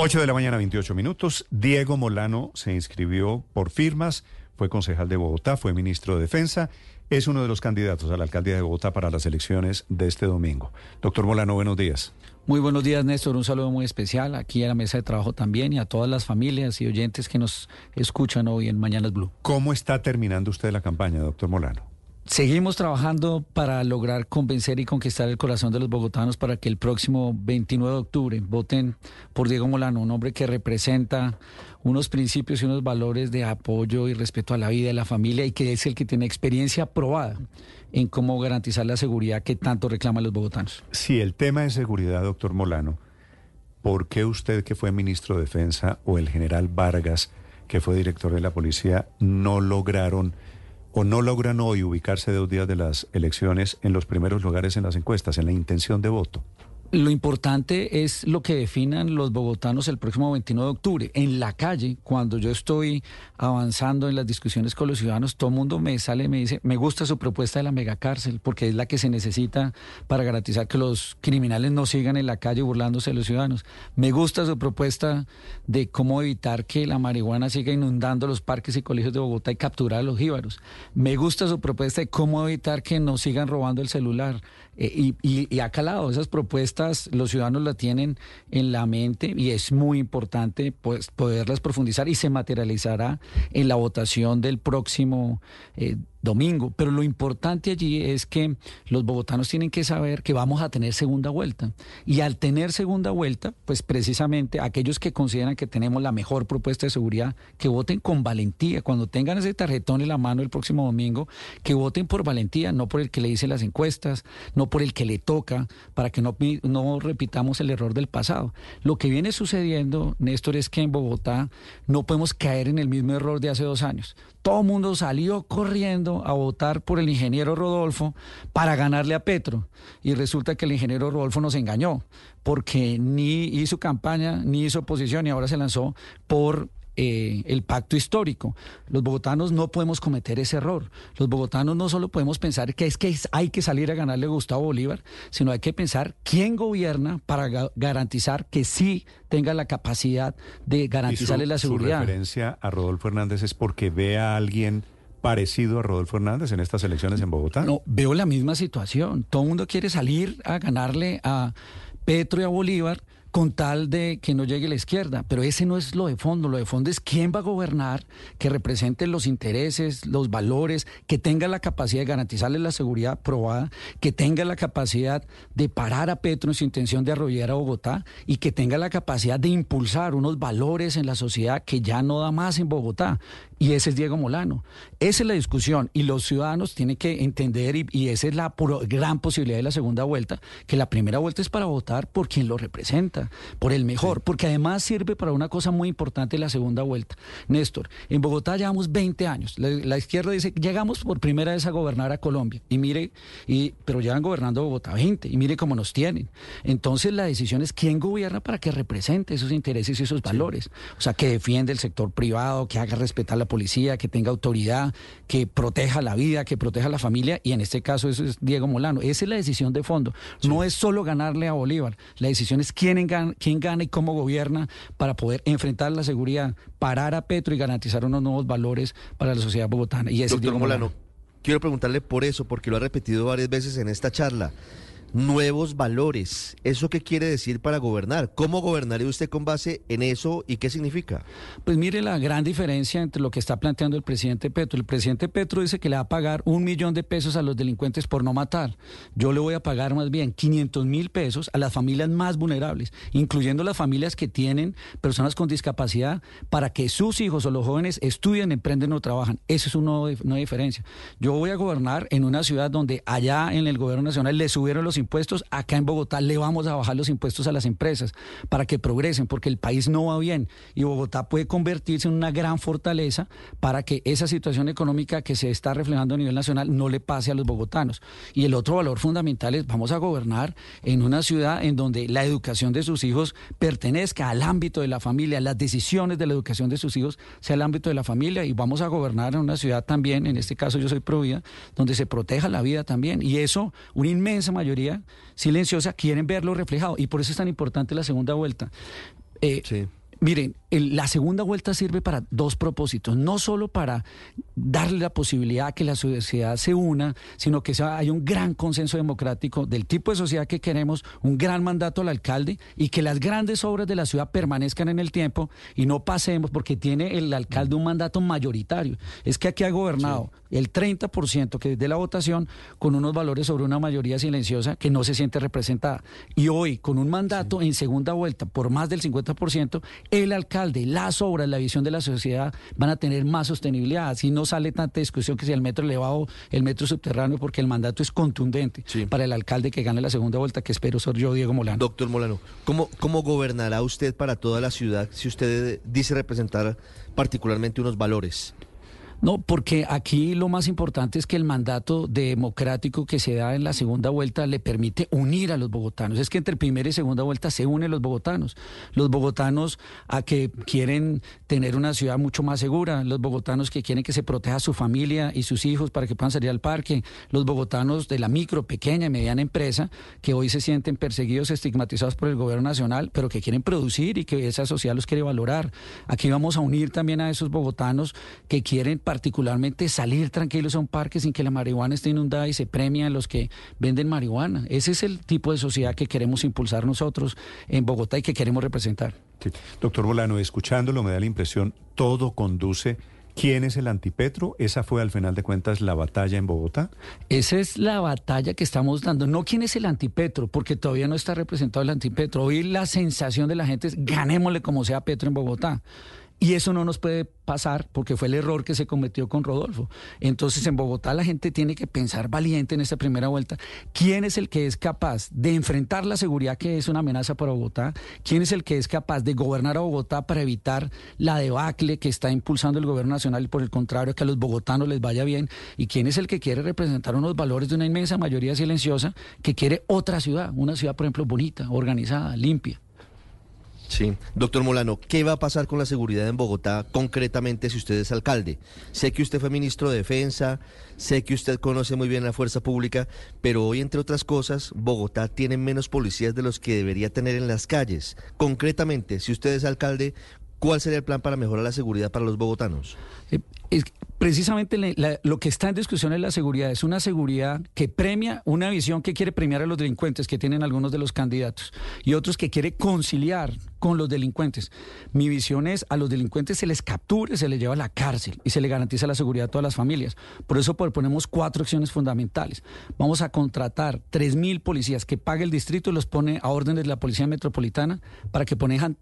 8 de la mañana, 28 minutos. Diego Molano se inscribió por firmas, fue concejal de Bogotá, fue ministro de Defensa, es uno de los candidatos a la alcaldía de Bogotá para las elecciones de este domingo. Doctor Molano, buenos días. Muy buenos días, Néstor. Un saludo muy especial aquí a la mesa de trabajo también y a todas las familias y oyentes que nos escuchan hoy en Mañanas Blue. ¿Cómo está terminando usted la campaña, doctor Molano? Seguimos trabajando para lograr convencer y conquistar el corazón de los bogotanos para que el próximo 29 de octubre voten por Diego Molano, un hombre que representa unos principios y unos valores de apoyo y respeto a la vida, y la familia y que es el que tiene experiencia probada en cómo garantizar la seguridad que tanto reclaman los bogotanos. Si el tema de seguridad, doctor Molano, ¿por qué usted que fue ministro de Defensa o el general Vargas, que fue director de la policía, no lograron o no logran hoy ubicarse dos días de las elecciones en los primeros lugares en las encuestas, en la intención de voto? Lo importante es lo que definan los bogotanos el próximo 29 de octubre. En la calle, cuando yo estoy avanzando en las discusiones con los ciudadanos, todo el mundo me sale y me dice, me gusta su propuesta de la megacárcel, porque es la que se necesita para garantizar que los criminales no sigan en la calle burlándose de los ciudadanos. Me gusta su propuesta de cómo evitar que la marihuana siga inundando los parques y colegios de Bogotá y capturar a los jíbaros. Me gusta su propuesta de cómo evitar que nos sigan robando el celular. Eh, y, y, y ha calado esas propuestas los ciudadanos la tienen en la mente y es muy importante pues, poderlas profundizar y se materializará en la votación del próximo eh, domingo. Pero lo importante allí es que los bogotanos tienen que saber que vamos a tener segunda vuelta. Y al tener segunda vuelta, pues precisamente aquellos que consideran que tenemos la mejor propuesta de seguridad, que voten con valentía. Cuando tengan ese tarjetón en la mano el próximo domingo, que voten por valentía, no por el que le dicen las encuestas, no por el que le toca, para que no, no repitamos el error del pasado. Lo que viene sucediendo, Néstor, es que en Bogotá no podemos caer en el mismo error de hace dos años. Todo el mundo salió corriendo a votar por el ingeniero Rodolfo para ganarle a Petro. Y resulta que el ingeniero Rodolfo nos engañó, porque ni hizo campaña, ni hizo oposición, y ahora se lanzó por eh, el pacto histórico. Los bogotanos no podemos cometer ese error. Los bogotanos no solo podemos pensar que es que hay que salir a ganarle a Gustavo Bolívar, sino hay que pensar quién gobierna para garantizar que sí tenga la capacidad de garantizarle la seguridad. Su referencia a Rodolfo Hernández es porque ve a alguien parecido a Rodolfo Hernández en estas elecciones en Bogotá? No, veo la misma situación. Todo el mundo quiere salir a ganarle a Petro y a Bolívar con tal de que no llegue la izquierda. Pero ese no es lo de fondo. Lo de fondo es quién va a gobernar, que represente los intereses, los valores, que tenga la capacidad de garantizarle la seguridad probada, que tenga la capacidad de parar a Petro en su intención de arrollar a Bogotá y que tenga la capacidad de impulsar unos valores en la sociedad que ya no da más en Bogotá. Y ese es Diego Molano. Esa es la discusión. Y los ciudadanos tienen que entender, y, esa es la gran posibilidad de la segunda vuelta, que la primera vuelta es para votar por quien lo representa, por el mejor, porque además sirve para una cosa muy importante la segunda vuelta. Néstor, en Bogotá llevamos 20 años. La, izquierda dice, llegamos por primera vez a gobernar a Colombia. Y mire, y, pero llevan gobernando Bogotá 20, y mire cómo nos tienen. Entonces la decisión es quién gobierna para que represente esos intereses y esos valores. O sea, que defiende el sector privado, que haga respetar la policía, que tenga autoridad, que proteja la vida, que proteja la familia, y en este caso eso es Diego Molano. Esa es la decisión de fondo. No es solo ganarle a Bolívar, la decisión es quién gana, quién gana y cómo gobierna para poder enfrentar la seguridad, parar a Petro y garantizar unos nuevos valores para la sociedad bogotana. Y ese Doctor Diego Molano, quiero preguntarle por eso, porque lo ha repetido varias veces en esta charla nuevos valores. ¿Eso qué quiere decir para gobernar? ¿Cómo gobernaría usted con base en eso y qué significa? Pues mire la gran diferencia entre lo que está planteando el presidente Petro. El presidente Petro dice que le va a pagar un millón de pesos a los delincuentes por no matar. Yo le voy a pagar más bien 500 mil pesos a las familias más vulnerables, incluyendo las familias que tienen personas con discapacidad, para que sus hijos o los jóvenes estudien, emprenden o trabajan. Eso es una, una diferencia. Yo voy a gobernar en una ciudad donde allá en el gobierno nacional le subieron los impuestos, acá en Bogotá le vamos a bajar los impuestos a las empresas para que progresen, porque el país no va bien y Bogotá puede convertirse en una gran fortaleza para que esa situación económica que se está reflejando a nivel nacional no le pase a los bogotanos. Y el otro valor fundamental es vamos a gobernar en una ciudad en donde la educación de sus hijos pertenezca al ámbito de la familia, las decisiones de la educación de sus hijos sea el ámbito de la familia y vamos a gobernar en una ciudad también, en este caso yo soy Provida, donde se proteja la vida también. Y eso, una inmensa mayoría silenciosa quieren verlo reflejado y por eso es tan importante la segunda vuelta. Eh, sí. Miren, la segunda vuelta sirve para dos propósitos, no solo para darle la posibilidad a que la sociedad se una, sino que haya un gran consenso democrático del tipo de sociedad que queremos, un gran mandato al alcalde y que las grandes obras de la ciudad permanezcan en el tiempo y no pasemos porque tiene el alcalde un mandato mayoritario. Es que aquí ha gobernado el 30% que de la votación con unos valores sobre una mayoría silenciosa que no se siente representada. Y hoy, con un mandato en segunda vuelta por más del 50%, el alcalde, las obras, la visión de la sociedad van a tener más sostenibilidad. Así no sale tanta discusión que si el metro elevado, el metro subterráneo, porque el mandato es contundente para el alcalde que gane la segunda vuelta, que espero ser yo, Diego Molano. Doctor Molano, ¿cómo, ¿cómo gobernará usted para toda la ciudad si usted dice representar particularmente unos valores? No, porque aquí lo más importante es que el mandato democrático que se da en la segunda vuelta le permite unir a los bogotanos. Es que entre primera y segunda vuelta se unen los bogotanos. Los bogotanos a que quieren tener una ciudad mucho más segura, los bogotanos que quieren que se proteja su familia y sus hijos para que puedan salir al parque, los bogotanos de la micro, pequeña y mediana empresa que hoy se sienten perseguidos, estigmatizados por el gobierno nacional, pero que quieren producir y que esa sociedad los quiere valorar. Aquí vamos a unir también a esos bogotanos que quieren particularmente salir tranquilos a un parque sin que la marihuana esté inundada y se premia a los que venden marihuana. Ese es el tipo de sociedad que queremos impulsar nosotros en Bogotá y que queremos representar. Doctor Bolano, escuchándolo me da la impresión, todo conduce ¿Quién es el antipetro? ¿Esa fue al final de cuentas la batalla en Bogotá? Esa es la batalla que estamos dando. No quién es el antipetro, porque todavía no está representado el antipetro. Hoy la sensación de la gente es ganémosle como sea Petro en Bogotá. Y eso no nos puede pasar porque fue el error que se cometió con Rodolfo. Entonces en Bogotá la gente tiene que pensar valiente en esta primera vuelta. ¿Quién es el que es capaz de enfrentar la seguridad que es una amenaza para Bogotá? ¿Quién es el que es capaz de gobernar a Bogotá para evitar la debacle que está impulsando el gobierno nacional y por el contrario que a los bogotanos les vaya bien? ¿Y quién es el que quiere representar unos valores de una inmensa mayoría silenciosa que quiere otra ciudad? Una ciudad, por ejemplo, bonita, organizada, limpia. Sí, doctor Molano, ¿qué va a pasar con la seguridad en Bogotá concretamente si usted es alcalde? Sé que usted fue ministro de Defensa, sé que usted conoce muy bien la fuerza pública, pero hoy, entre otras cosas, Bogotá tiene menos policías de los que debería tener en las calles. Concretamente, si usted es alcalde, ¿cuál sería el plan para mejorar la seguridad para los bogotanos? Eh, precisamente lo que está en discusión es la seguridad. Es una seguridad que premia, una visión que quiere premiar a los delincuentes que tienen algunos de los candidatos y otros que quiere conciliar con los delincuentes. Mi visión es a los delincuentes se les capture, se les lleva a la cárcel y se les garantiza la seguridad a todas las familias. Por eso proponemos cuatro acciones fundamentales. Vamos a contratar 3.000 policías que pague el distrito y los pone a órdenes de la Policía Metropolitana para que protejan,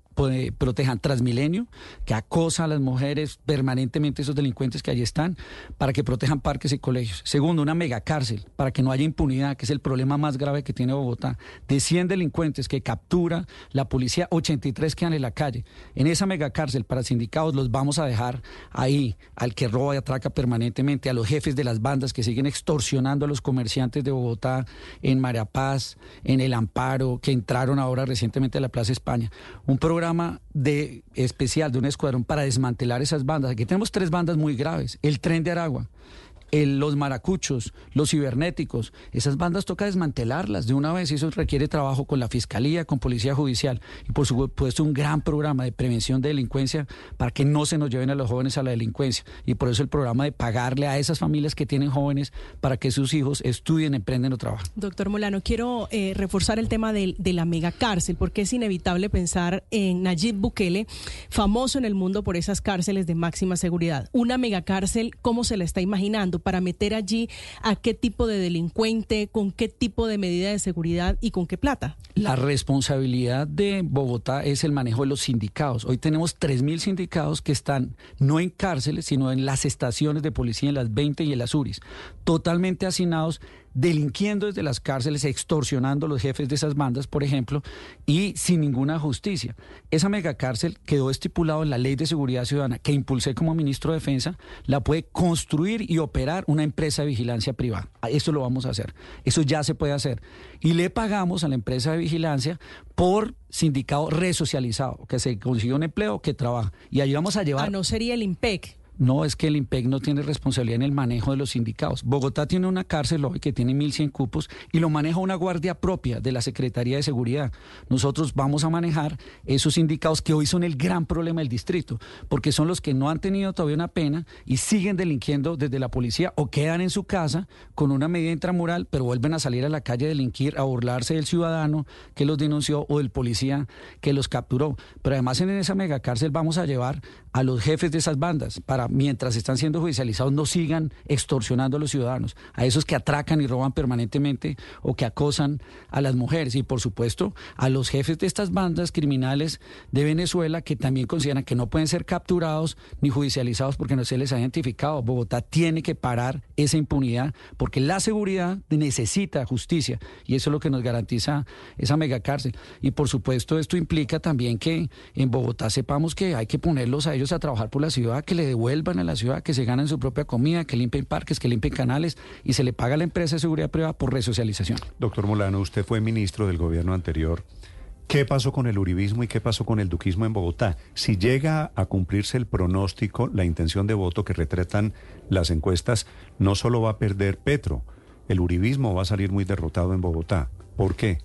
protejan Transmilenio, que acosa a las mujeres permanentemente esos delincuentes que allí están, para que protejan parques y colegios. Segundo, una megacárcel para que no haya impunidad, que es el problema más grave que tiene Bogotá. De 100 delincuentes que captura la policía, 80 23 quedan en la calle. En esa megacárcel para sindicados los vamos a dejar ahí, al que roba y atraca permanentemente, a los jefes de las bandas que siguen extorsionando a los comerciantes de Bogotá, en María Paz, en El Amparo, que entraron ahora recientemente a la Plaza España. Un programa de especial de un escuadrón para desmantelar esas bandas. Aquí tenemos tres bandas muy graves. El tren de Aragua los maracuchos, los cibernéticos, esas bandas toca desmantelarlas de una vez y eso requiere trabajo con la Fiscalía, con Policía Judicial y por supuesto un gran programa de prevención de delincuencia para que no se nos lleven a los jóvenes a la delincuencia y por eso el programa de pagarle a esas familias que tienen jóvenes para que sus hijos estudien, emprenden o trabajen. Doctor Molano, quiero eh, reforzar el tema de, de la megacárcel porque es inevitable pensar en Nayib Bukele, famoso en el mundo por esas cárceles de máxima seguridad. Una megacárcel, ¿cómo se la está imaginando? Para meter allí a qué tipo de delincuente, con qué tipo de medida de seguridad y con qué plata? La responsabilidad de Bogotá es el manejo de los sindicados. Hoy tenemos 3.000 sindicados que están no en cárceles, sino en las estaciones de policía, en las 20 y en las URIs, totalmente asignados delinquiendo desde las cárceles, extorsionando a los jefes de esas bandas, por ejemplo, y sin ninguna justicia. Esa megacárcel quedó estipulado en la Ley de Seguridad Ciudadana que impulsé como ministro de Defensa, la puede construir y operar una empresa de vigilancia privada. Eso lo vamos a hacer. Eso ya se puede hacer. Y le pagamos a la empresa de vigilancia por sindicado resocializado, que se consigue un empleo, que trabaja. Y ahí vamos a llevar... Ah, no sería el IMPEC No, es que el IMPEC no tiene responsabilidad en el manejo de los sindicados. Bogotá tiene una cárcel hoy que tiene 1.100 cupos y lo maneja una guardia propia de la Secretaría de Seguridad. Nosotros vamos a manejar esos sindicados que hoy son el gran problema del distrito, porque son los que no han tenido todavía una pena y siguen delinquiendo desde la policía o quedan en su casa con una medida intramural, pero vuelven a salir a la calle a delinquir, a burlarse del ciudadano que los denunció o del policía que los capturó. Pero además en esa megacárcel vamos a llevar a los jefes de esas bandas para mientras están siendo judicializados no sigan extorsionando a los ciudadanos, a esos que atracan y roban permanentemente o que acosan a las mujeres y por supuesto a los jefes de estas bandas criminales de Venezuela que también consideran que no pueden ser capturados ni judicializados porque no se les ha identificado. Bogotá tiene que parar esa impunidad porque la seguridad necesita justicia y eso es lo que nos garantiza esa megacárcel. Y por supuesto esto implica también que en Bogotá sepamos que hay que ponerlos a ellos a trabajar por la ciudad, que le devuelvan a la ciudad, que se ganen su propia comida, que limpien parques, que limpien canales y se le paga a la empresa de seguridad privada por resocialización. Doctor Molano, usted fue ministro del gobierno anterior. ¿Qué pasó con el uribismo y qué pasó con el duquismo en Bogotá? Si llega a cumplirse el pronóstico, la intención de voto que retratan las encuestas, no solo va a perder Petro, el uribismo va a salir muy derrotado en Bogotá. ¿Por qué?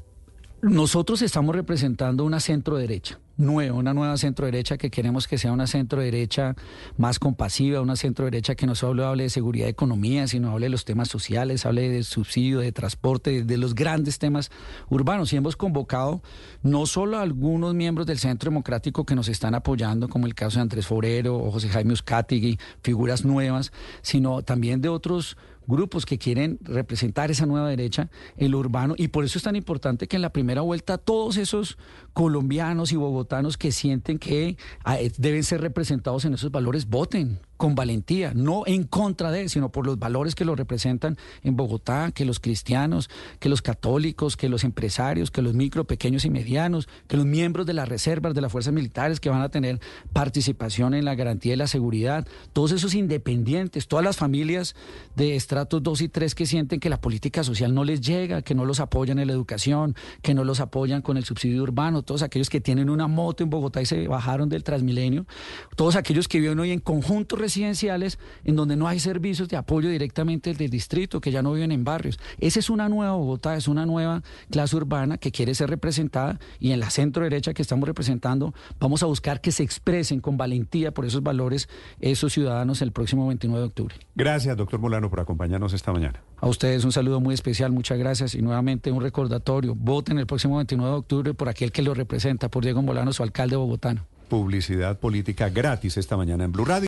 Nosotros estamos representando una centro derecha nueva, una nueva centro derecha que queremos que sea una centro derecha más compasiva, una centro derecha que no solo hable de seguridad y economía, sino hable de los temas sociales, hable de subsidio, de transporte, de los grandes temas urbanos. Y hemos convocado no solo a algunos miembros del Centro Democrático que nos están apoyando, como el caso de Andrés Forero o José Jaime Uzcategui, figuras nuevas, sino también de otros grupos que quieren representar esa nueva derecha, el urbano, y por eso es tan importante que en la primera vuelta todos esos colombianos y bogotanos que sienten que ah, eh, deben ser representados en esos valores voten con valentía, no en contra de, sino por los valores que lo representan en Bogotá, que los cristianos, que los católicos, que los empresarios, que los micro, pequeños y medianos, que los miembros de las reservas, de las fuerzas militares que van a tener participación en la garantía de la seguridad, todos esos independientes, todas las familias de estratos 2 y 3 que sienten que la política social no les llega, que no los apoyan en la educación, que no los apoyan con el subsidio urbano, todos aquellos que tienen una moto en Bogotá y se bajaron del Transmilenio, todos aquellos que viven hoy en conjuntos residenciales en donde no hay servicios de apoyo directamente del distrito, que ya no viven en barrios. Esa es una nueva Bogotá, es una nueva clase urbana que quiere ser representada y en la centro derecha que estamos representando vamos a buscar que se expresen con valentía por esos valores esos ciudadanos el próximo 29 de octubre. Gracias, doctor Molano, por acompañarnos esta mañana. A ustedes un saludo muy especial, muchas gracias y nuevamente un recordatorio. Voten el próximo 29 de octubre por aquel que lo representa, por Diego Molano, su alcalde bogotano. Publicidad política gratis esta mañana en Blue Radio.